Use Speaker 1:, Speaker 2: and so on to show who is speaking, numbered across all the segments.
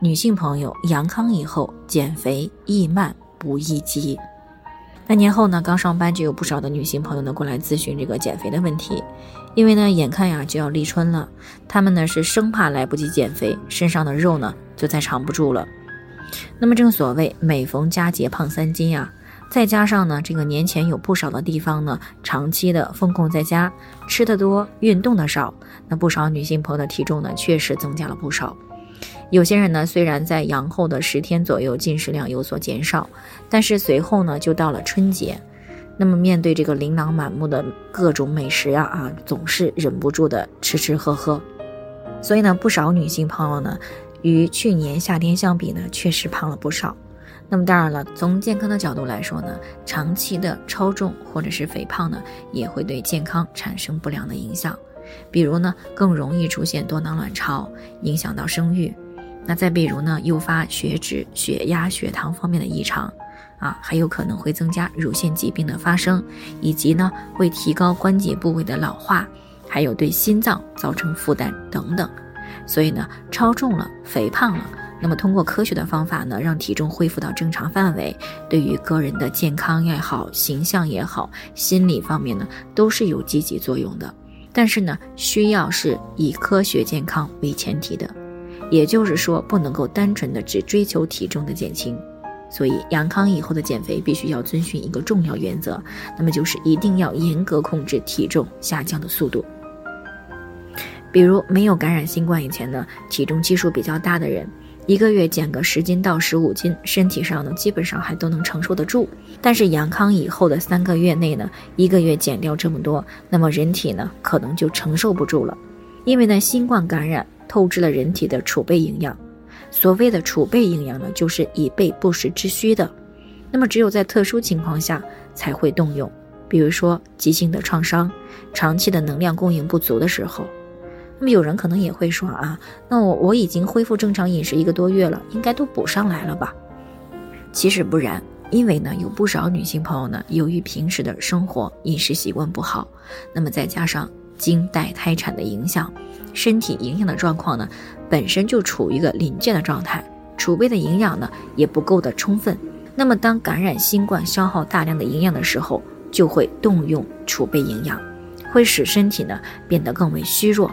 Speaker 1: 女性朋友阳康以后减肥易慢不易急。那年后呢，刚上班就有不少的女性朋友呢过来咨询这个减肥的问题，因为呢眼看呀就要立春了，她们呢是生怕来不及减肥，身上的肉呢就再藏不住了。那么正所谓每逢佳节胖三斤呀，再加上呢这个年前有不少的地方呢长期的封控在家，吃的多，运动的少，那不少女性朋友的体重呢确实增加了不少。有些人呢，虽然在阳后的十天左右进食量有所减少，但是随后呢就到了春节，那么面对这个琳琅满目的各种美食呀啊，总是忍不住的吃吃喝喝，所以呢，不少女性朋友呢，与去年夏天相比呢，确实胖了不少。那么当然了，从健康的角度来说呢，长期的超重或者是肥胖呢，也会对健康产生不良的影响，比如呢，更容易出现多囊卵巢，影响到生育。那再比如呢，诱发血脂、血压、血糖方面的异常，啊，还有可能会增加乳腺疾病的发生，以及呢，会提高关节部位的老化，还有对心脏造成负担等等。所以呢，超重了、肥胖了，那么通过科学的方法呢，让体重恢复到正常范围，对于个人的健康也好、形象也好、心理方面呢，都是有积极作用的。但是呢，需要是以科学健康为前提的。也就是说，不能够单纯的只追求体重的减轻，所以阳康以后的减肥必须要遵循一个重要原则，那么就是一定要严格控制体重下降的速度。比如没有感染新冠以前呢，体重基数比较大的人，一个月减个十斤到十五斤，身体上呢基本上还都能承受得住。但是阳康以后的三个月内呢，一个月减掉这么多，那么人体呢可能就承受不住了，因为呢新冠感染。透支了人体的储备营养，所谓的储备营养呢，就是以备不时之需的。那么只有在特殊情况下才会动用，比如说急性的创伤、长期的能量供应不足的时候。那么有人可能也会说啊，那我我已经恢复正常饮食一个多月了，应该都补上来了吧？其实不然，因为呢有不少女性朋友呢，由于平时的生活饮食习惯不好，那么再加上经带胎产的影响。身体营养的状况呢，本身就处于一个临界的状态，储备的营养呢也不够的充分。那么当感染新冠消耗大量的营养的时候，就会动用储备营养，会使身体呢变得更为虚弱。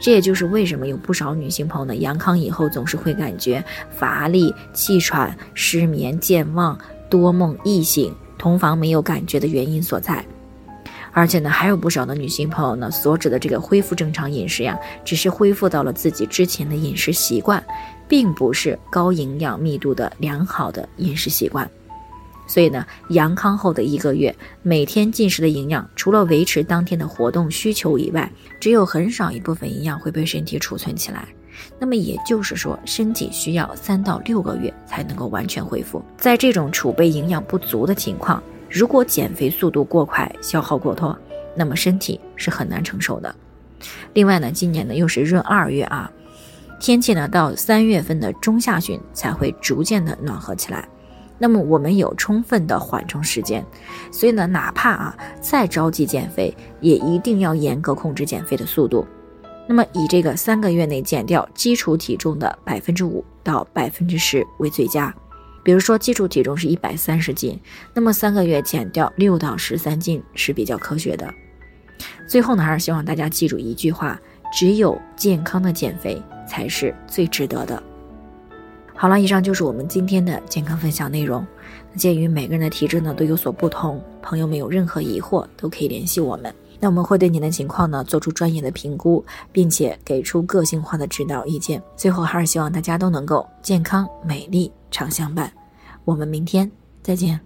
Speaker 1: 这也就是为什么有不少女性朋友呢阳康以后总是会感觉乏力、气喘、失眠、健忘、多梦易醒、同房没有感觉的原因所在。而且呢，还有不少的女性朋友呢，所指的这个恢复正常饮食呀，只是恢复到了自己之前的饮食习惯，并不是高营养密度的良好的饮食习惯。所以呢，阳康后的一个月，每天进食的营养，除了维持当天的活动需求以外，只有很少一部分营养会被身体储存起来。那么也就是说，身体需要三到六个月才能够完全恢复。在这种储备营养不足的情况。如果减肥速度过快，消耗过多，那么身体是很难承受的。另外呢，今年呢又是闰二月啊，天气呢到三月份的中下旬才会逐渐的暖和起来。那么我们有充分的缓冲时间，所以呢，哪怕啊再着急减肥，也一定要严格控制减肥的速度。那么以这个三个月内减掉基础体重的百分之五到百分之十为最佳。比如说，基础体重是一百三十斤，那么三个月减掉六到十三斤是比较科学的。最后呢，还是希望大家记住一句话：只有健康的减肥才是最值得的。好了，以上就是我们今天的健康分享内容。鉴于每个人的体质呢都有所不同，朋友们有任何疑惑都可以联系我们，那我们会对您的情况呢做出专业的评估，并且给出个性化的指导意见。最后还是希望大家都能够健康美丽。常相伴，我们明天再见。